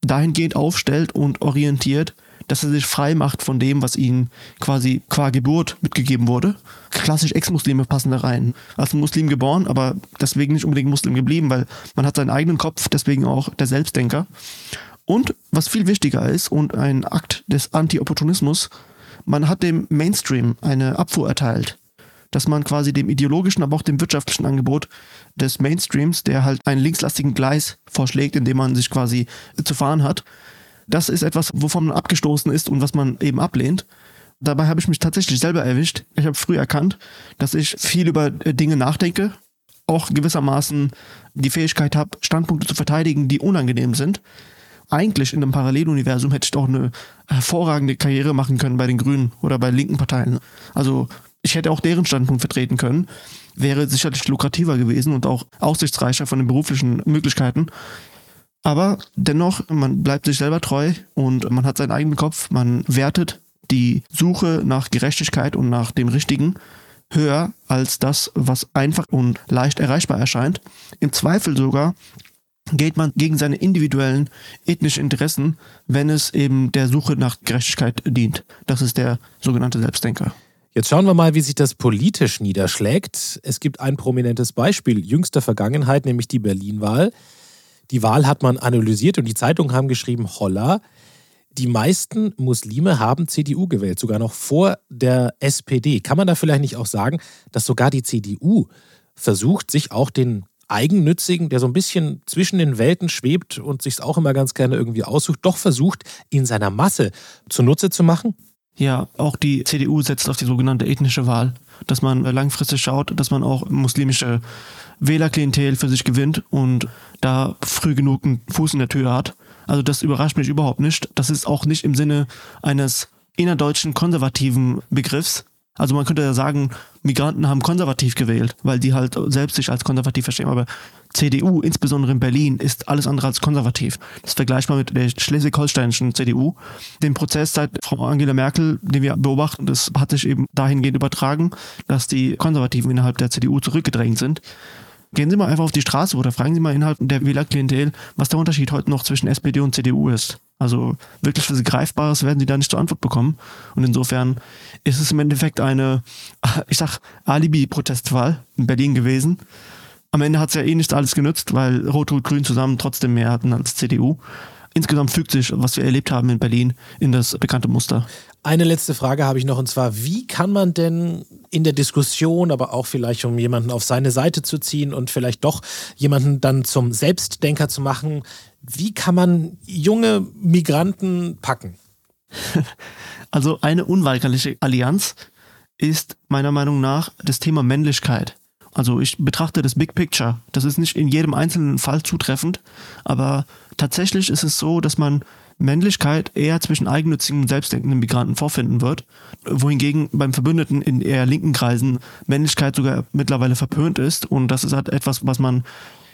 dahingehend aufstellt und orientiert, dass er sich frei macht von dem, was ihm quasi qua Geburt mitgegeben wurde. Klassisch Ex-Muslime passen da rein. Als Muslim geboren, aber deswegen nicht unbedingt Muslim geblieben, weil man hat seinen eigenen Kopf, deswegen auch der Selbstdenker. Und was viel wichtiger ist und ein Akt des Anti-Opportunismus, man hat dem Mainstream eine Abfuhr erteilt. Dass man quasi dem ideologischen, aber auch dem wirtschaftlichen Angebot des Mainstreams, der halt einen linkslastigen Gleis vorschlägt, in dem man sich quasi zu fahren hat, das ist etwas, wovon man abgestoßen ist und was man eben ablehnt. Dabei habe ich mich tatsächlich selber erwischt. Ich habe früh erkannt, dass ich viel über Dinge nachdenke, auch gewissermaßen die Fähigkeit habe, Standpunkte zu verteidigen, die unangenehm sind eigentlich in einem Paralleluniversum hätte ich doch eine hervorragende Karriere machen können bei den Grünen oder bei linken Parteien. Also ich hätte auch deren Standpunkt vertreten können. Wäre sicherlich lukrativer gewesen und auch aussichtsreicher von den beruflichen Möglichkeiten. Aber dennoch, man bleibt sich selber treu und man hat seinen eigenen Kopf, man wertet die Suche nach Gerechtigkeit und nach dem Richtigen höher als das, was einfach und leicht erreichbar erscheint. Im Zweifel sogar geht man gegen seine individuellen ethnischen Interessen, wenn es eben der Suche nach Gerechtigkeit dient. Das ist der sogenannte Selbstdenker. Jetzt schauen wir mal, wie sich das politisch niederschlägt. Es gibt ein prominentes Beispiel jüngster Vergangenheit, nämlich die Berlin-Wahl. Die Wahl hat man analysiert und die Zeitungen haben geschrieben, holla, die meisten Muslime haben CDU gewählt, sogar noch vor der SPD. Kann man da vielleicht nicht auch sagen, dass sogar die CDU versucht, sich auch den Eigennützigen, der so ein bisschen zwischen den Welten schwebt und sich auch immer ganz gerne irgendwie aussucht, doch versucht, in seiner Masse zunutze zu machen? Ja, auch die CDU setzt auf die sogenannte ethnische Wahl, dass man langfristig schaut, dass man auch muslimische Wählerklientel für sich gewinnt und da früh genug einen Fuß in der Tür hat. Also das überrascht mich überhaupt nicht. Das ist auch nicht im Sinne eines innerdeutschen konservativen Begriffs, also man könnte ja sagen, Migranten haben konservativ gewählt, weil die halt selbst sich als konservativ verstehen. Aber CDU, insbesondere in Berlin, ist alles andere als konservativ. Das ist vergleichbar mit der schleswig-holsteinischen CDU. Den Prozess seit Frau Angela Merkel, den wir beobachten, das hat sich eben dahingehend übertragen, dass die Konservativen innerhalb der CDU zurückgedrängt sind. Gehen Sie mal einfach auf die Straße oder fragen Sie mal innerhalb der Wählerklientel, was der Unterschied heute noch zwischen SPD und CDU ist. Also wirklich was Greifbares werden Sie da nicht zur Antwort bekommen. Und insofern ist es im Endeffekt eine, ich sag, Alibi-Protestwahl in Berlin gewesen. Am Ende hat es ja eh nicht alles genützt, weil Rot-Rot-Grün zusammen trotzdem mehr hatten als CDU insgesamt fügt sich, was wir erlebt haben in Berlin, in das bekannte Muster. Eine letzte Frage habe ich noch und zwar, wie kann man denn in der Diskussion, aber auch vielleicht um jemanden auf seine Seite zu ziehen und vielleicht doch jemanden dann zum Selbstdenker zu machen, wie kann man junge Migranten packen? Also eine unweigerliche Allianz ist meiner Meinung nach das Thema Männlichkeit. Also ich betrachte das Big Picture. Das ist nicht in jedem einzelnen Fall zutreffend, aber tatsächlich ist es so, dass man Männlichkeit eher zwischen eigennützigen und selbstdenkenden Migranten vorfinden wird, wohingegen beim Verbündeten in eher linken Kreisen Männlichkeit sogar mittlerweile verpönt ist und das ist halt etwas, was man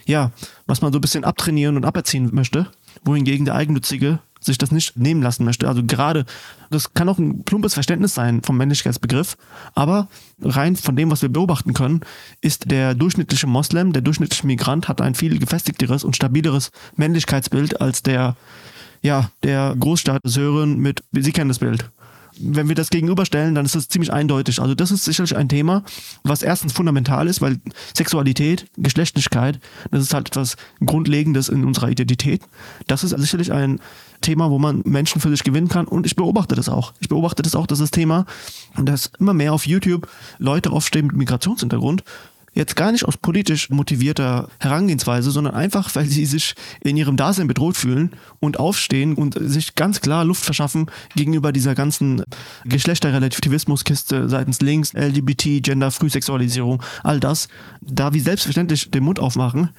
ja, was man so ein bisschen abtrainieren und aberziehen möchte, wohingegen der Eigennützige sich das nicht nehmen lassen möchte. Also gerade, das kann auch ein plumpes Verständnis sein vom Männlichkeitsbegriff, aber rein von dem, was wir beobachten können, ist der durchschnittliche Moslem, der durchschnittliche Migrant hat ein viel gefestigteres und stabileres Männlichkeitsbild als der, ja, der Großstadt-Sören mit, Sie kennen das Bild wenn wir das gegenüberstellen, dann ist das ziemlich eindeutig. Also das ist sicherlich ein Thema, was erstens fundamental ist, weil Sexualität, Geschlechtlichkeit, das ist halt etwas Grundlegendes in unserer Identität. Das ist sicherlich ein Thema, wo man Menschen für sich gewinnen kann und ich beobachte das auch. Ich beobachte das auch, dass das Thema, dass immer mehr auf YouTube Leute aufstehen mit Migrationshintergrund Jetzt gar nicht aus politisch motivierter Herangehensweise, sondern einfach, weil sie sich in ihrem Dasein bedroht fühlen und aufstehen und sich ganz klar Luft verschaffen gegenüber dieser ganzen Geschlechterrelativismuskiste seitens links, LGBT, Gender, Frühsexualisierung, all das, da wie selbstverständlich den Mund aufmachen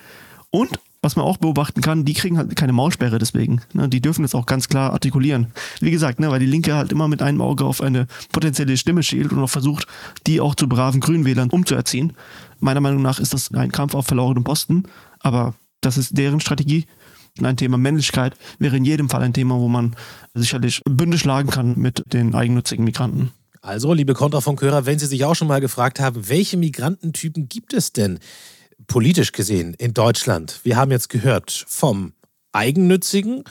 und was man auch beobachten kann, die kriegen halt keine Maulsperre deswegen. Ne? Die dürfen das auch ganz klar artikulieren. Wie gesagt, ne, weil die Linke halt immer mit einem Auge auf eine potenzielle Stimme schielt und auch versucht, die auch zu braven Grünwählern umzuerziehen. Meiner Meinung nach ist das ein Kampf auf verlorenen Posten, aber das ist deren Strategie. Ein Thema Männlichkeit wäre in jedem Fall ein Thema, wo man sicherlich Bünde schlagen kann mit den eigennützigen Migranten. Also, liebe Kontrafunkhörer, wenn Sie sich auch schon mal gefragt haben, welche Migrantentypen gibt es denn politisch gesehen in Deutschland? Wir haben jetzt gehört vom Eigennützigen,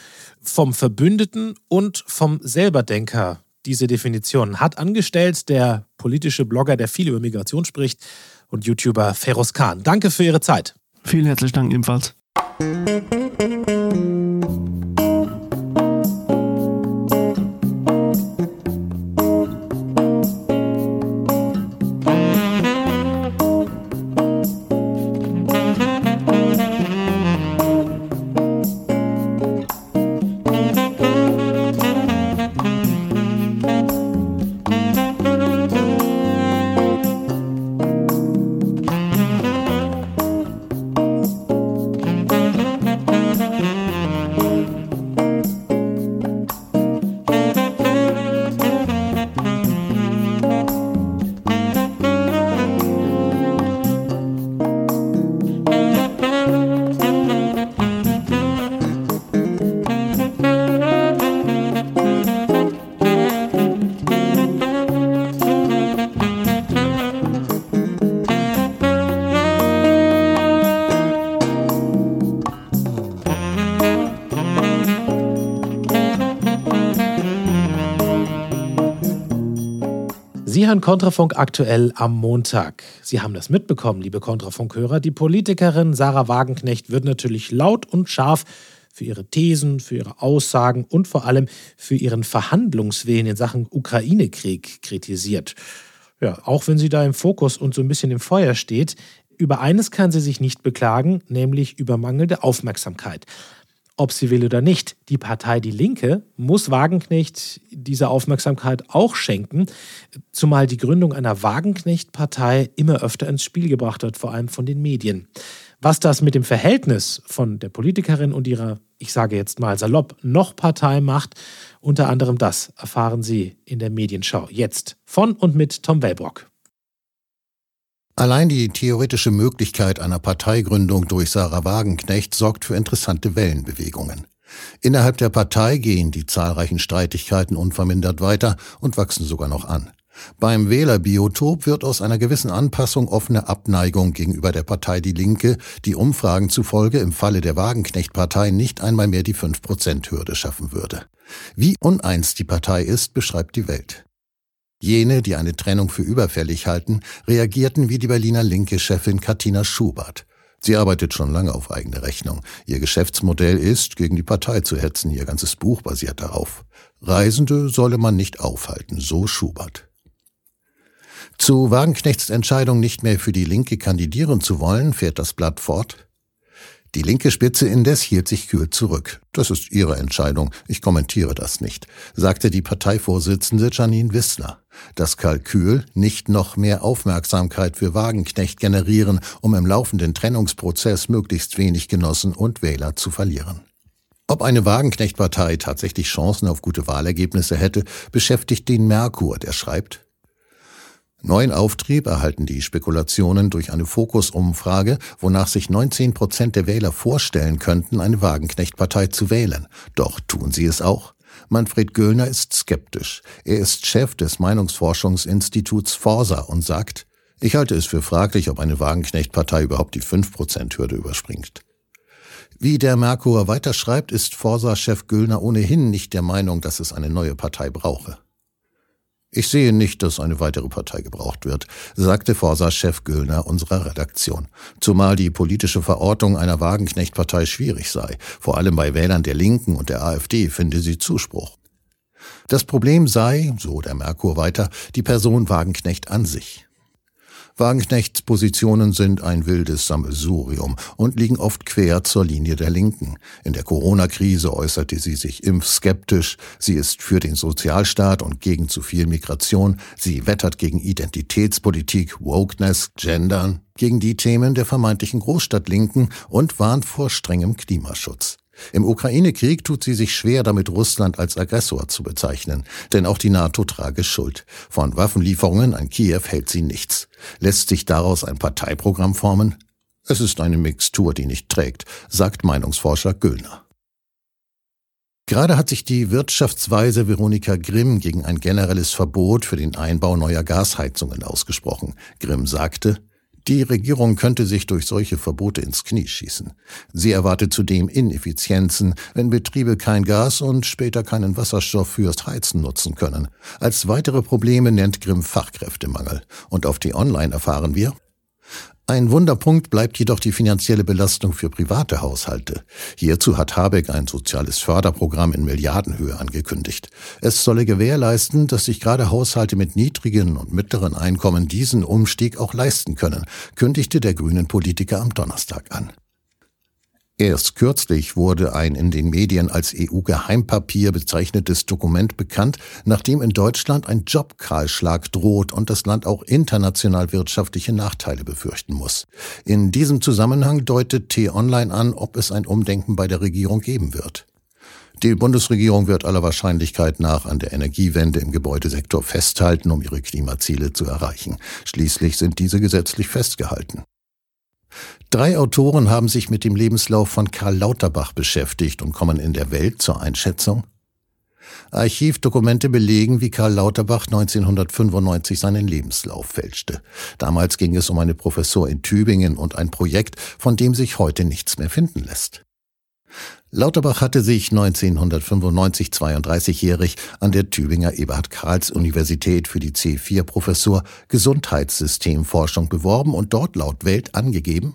vom Verbündeten und vom Selberdenker. Diese Definition hat angestellt der politische Blogger, der viel über Migration spricht, und YouTuber Feroz Khan. Danke für Ihre Zeit. Vielen herzlichen Dank ebenfalls. Hören Kontrafunk aktuell am Montag. Sie haben das mitbekommen, liebe Kontrafunkhörer. Die Politikerin Sarah Wagenknecht wird natürlich laut und scharf für ihre Thesen, für ihre Aussagen und vor allem für ihren Verhandlungswillen in Sachen Ukraine-Krieg kritisiert. Ja, auch wenn sie da im Fokus und so ein bisschen im Feuer steht, über eines kann sie sich nicht beklagen, nämlich über mangelnde Aufmerksamkeit ob sie will oder nicht. Die Partei Die Linke muss Wagenknecht diese Aufmerksamkeit auch schenken, zumal die Gründung einer Wagenknecht-Partei immer öfter ins Spiel gebracht wird, vor allem von den Medien. Was das mit dem Verhältnis von der Politikerin und ihrer, ich sage jetzt mal salopp, noch Partei macht, unter anderem das erfahren Sie in der Medienschau jetzt von und mit Tom Wellbrock. Allein die theoretische Möglichkeit einer Parteigründung durch Sarah Wagenknecht sorgt für interessante Wellenbewegungen. Innerhalb der Partei gehen die zahlreichen Streitigkeiten unvermindert weiter und wachsen sogar noch an. Beim Wählerbiotop wird aus einer gewissen Anpassung offene Abneigung gegenüber der Partei Die Linke, die Umfragen zufolge im Falle der Wagenknecht-Partei nicht einmal mehr die 5%-Hürde schaffen würde. Wie uneins die Partei ist, beschreibt die Welt. Jene, die eine Trennung für überfällig halten, reagierten wie die Berliner Linke-Chefin Katina Schubert. Sie arbeitet schon lange auf eigene Rechnung. Ihr Geschäftsmodell ist, gegen die Partei zu hetzen. Ihr ganzes Buch basiert darauf. Reisende solle man nicht aufhalten, so Schubert. Zu Wagenknechts Entscheidung, nicht mehr für die Linke kandidieren zu wollen, fährt das Blatt fort. Die linke Spitze indes hielt sich kühl zurück. Das ist ihre Entscheidung, ich kommentiere das nicht, sagte die Parteivorsitzende Janine Wissler. Das Kalkül, nicht noch mehr Aufmerksamkeit für Wagenknecht generieren, um im laufenden Trennungsprozess möglichst wenig Genossen und Wähler zu verlieren. Ob eine Wagenknecht-Partei tatsächlich Chancen auf gute Wahlergebnisse hätte, beschäftigt den Merkur, der schreibt, Neuen Auftrieb erhalten die Spekulationen durch eine Fokus-Umfrage, wonach sich 19 Prozent der Wähler vorstellen könnten, eine Wagenknecht-Partei zu wählen. Doch tun sie es auch? Manfred Göllner ist skeptisch. Er ist Chef des Meinungsforschungsinstituts Forsa und sagt, ich halte es für fraglich, ob eine Wagenknecht-Partei überhaupt die 5%-Hürde überspringt. Wie der Merkur weiterschreibt, ist Forsa-Chef Göllner ohnehin nicht der Meinung, dass es eine neue Partei brauche. Ich sehe nicht, dass eine weitere Partei gebraucht wird, sagte Forsa-Chef Göllner unserer Redaktion. Zumal die politische Verortung einer Wagenknecht-Partei schwierig sei. Vor allem bei Wählern der Linken und der AfD finde sie Zuspruch. Das Problem sei, so der Merkur weiter, die Person Wagenknecht an sich. Wagenknechts Positionen sind ein wildes Sammelsurium und liegen oft quer zur Linie der Linken. In der Corona-Krise äußerte sie sich impfskeptisch, sie ist für den Sozialstaat und gegen zu viel Migration, sie wettert gegen Identitätspolitik, Wokeness, Gendern, gegen die Themen der vermeintlichen Großstadtlinken und warnt vor strengem Klimaschutz. Im Ukraine-Krieg tut sie sich schwer damit, Russland als Aggressor zu bezeichnen, denn auch die NATO trage Schuld. Von Waffenlieferungen an Kiew hält sie nichts. Lässt sich daraus ein Parteiprogramm formen? Es ist eine Mixtur, die nicht trägt, sagt Meinungsforscher Güllner. Gerade hat sich die Wirtschaftsweise Veronika Grimm gegen ein generelles Verbot für den Einbau neuer Gasheizungen ausgesprochen. Grimm sagte, die Regierung könnte sich durch solche Verbote ins Knie schießen. Sie erwartet zudem Ineffizienzen, wenn Betriebe kein Gas und später keinen Wasserstoff fürs Heizen nutzen können. Als weitere Probleme nennt Grimm Fachkräftemangel. Und auf die Online erfahren wir, ein Wunderpunkt bleibt jedoch die finanzielle Belastung für private Haushalte. Hierzu hat Habeck ein soziales Förderprogramm in Milliardenhöhe angekündigt. Es solle gewährleisten, dass sich gerade Haushalte mit niedrigen und mittleren Einkommen diesen Umstieg auch leisten können, kündigte der grünen Politiker am Donnerstag an. Erst kürzlich wurde ein in den Medien als EU-Geheimpapier bezeichnetes Dokument bekannt, nachdem in Deutschland ein Jobkahlschlag droht und das Land auch international wirtschaftliche Nachteile befürchten muss. In diesem Zusammenhang deutet T-Online an, ob es ein Umdenken bei der Regierung geben wird. Die Bundesregierung wird aller Wahrscheinlichkeit nach an der Energiewende im Gebäudesektor festhalten, um ihre Klimaziele zu erreichen. Schließlich sind diese gesetzlich festgehalten. Drei Autoren haben sich mit dem Lebenslauf von Karl Lauterbach beschäftigt und kommen in der Welt zur Einschätzung. Archivdokumente belegen, wie Karl Lauterbach 1995 seinen Lebenslauf fälschte. Damals ging es um eine Professur in Tübingen und ein Projekt, von dem sich heute nichts mehr finden lässt. Lauterbach hatte sich 1995 32-jährig an der Tübinger Eberhard-Karls-Universität für die C4-Professur Gesundheitssystemforschung beworben und dort laut Welt angegeben,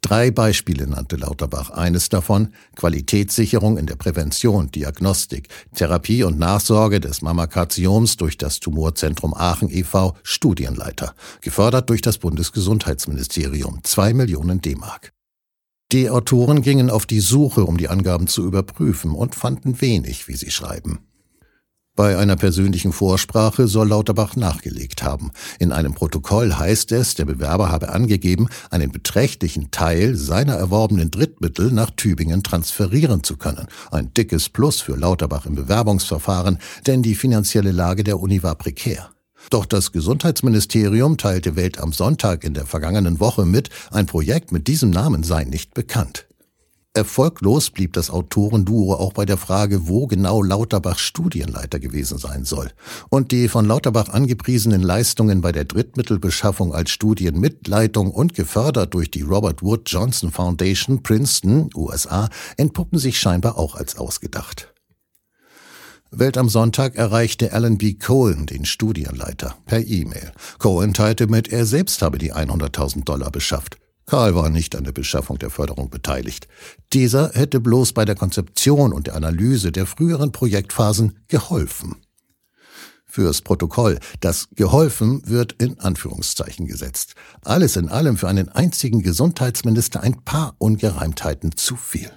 Drei Beispiele nannte Lauterbach. Eines davon Qualitätssicherung in der Prävention, Diagnostik, Therapie und Nachsorge des Mammakatioms durch das Tumorzentrum Aachen e.V. Studienleiter, gefördert durch das Bundesgesundheitsministerium, zwei Millionen D-Mark. Die Autoren gingen auf die Suche, um die Angaben zu überprüfen und fanden wenig, wie sie schreiben. Bei einer persönlichen Vorsprache soll Lauterbach nachgelegt haben. In einem Protokoll heißt es, der Bewerber habe angegeben, einen beträchtlichen Teil seiner erworbenen Drittmittel nach Tübingen transferieren zu können. Ein dickes Plus für Lauterbach im Bewerbungsverfahren, denn die finanzielle Lage der Uni war prekär. Doch das Gesundheitsministerium teilte Welt am Sonntag in der vergangenen Woche mit, ein Projekt mit diesem Namen sei nicht bekannt. Erfolglos blieb das Autorenduo auch bei der Frage, wo genau Lauterbach Studienleiter gewesen sein soll. Und die von Lauterbach angepriesenen Leistungen bei der Drittmittelbeschaffung als Studienmitleitung und gefördert durch die Robert Wood Johnson Foundation Princeton, USA, entpuppen sich scheinbar auch als ausgedacht. Welt am Sonntag erreichte Alan B. Cohen den Studienleiter per E-Mail. Cohen teilte mit, er selbst habe die 100.000 Dollar beschafft. Karl war nicht an der Beschaffung der Förderung beteiligt. Dieser hätte bloß bei der Konzeption und der Analyse der früheren Projektphasen geholfen. Fürs Protokoll, das geholfen wird in Anführungszeichen gesetzt. Alles in allem für einen einzigen Gesundheitsminister ein paar Ungereimtheiten zu viel.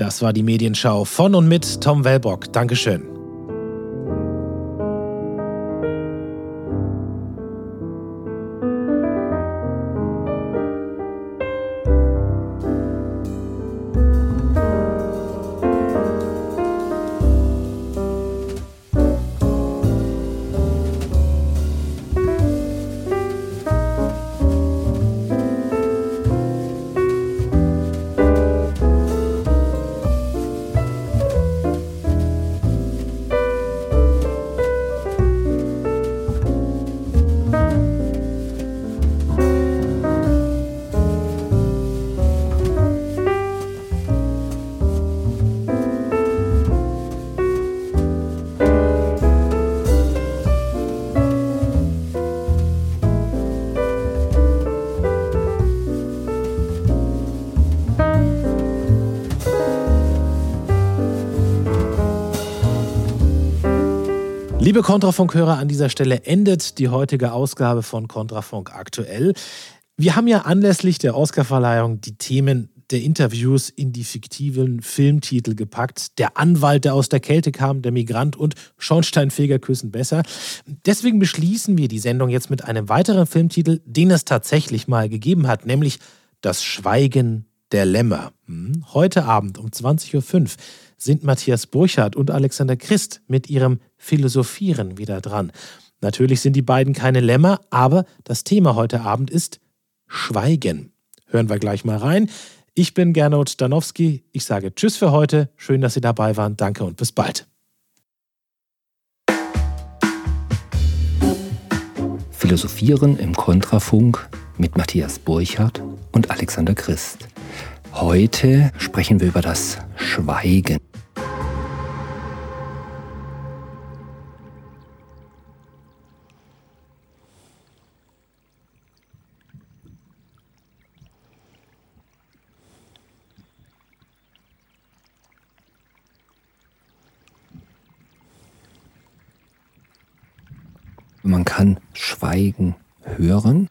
Das war die Medienschau von und mit Tom Wellbock. Dankeschön. Liebe Kontrafunkhörer, an dieser Stelle endet die heutige Ausgabe von Kontrafunk aktuell. Wir haben ja anlässlich der Oscarverleihung die Themen der Interviews in die fiktiven Filmtitel gepackt. Der Anwalt, der aus der Kälte kam, der Migrant und Schornsteinfeger küssen besser. Deswegen beschließen wir die Sendung jetzt mit einem weiteren Filmtitel, den es tatsächlich mal gegeben hat, nämlich Das Schweigen der Lämmer. Hm? Heute Abend um 20.05 Uhr sind Matthias Burchardt und Alexander Christ mit ihrem Philosophieren wieder dran. Natürlich sind die beiden keine Lämmer, aber das Thema heute Abend ist Schweigen. Hören wir gleich mal rein. Ich bin Gernot Danowski. Ich sage Tschüss für heute. Schön, dass Sie dabei waren. Danke und bis bald. Philosophieren im Kontrafunk mit Matthias Burchardt und Alexander Christ. Heute sprechen wir über das Schweigen. Man kann Schweigen hören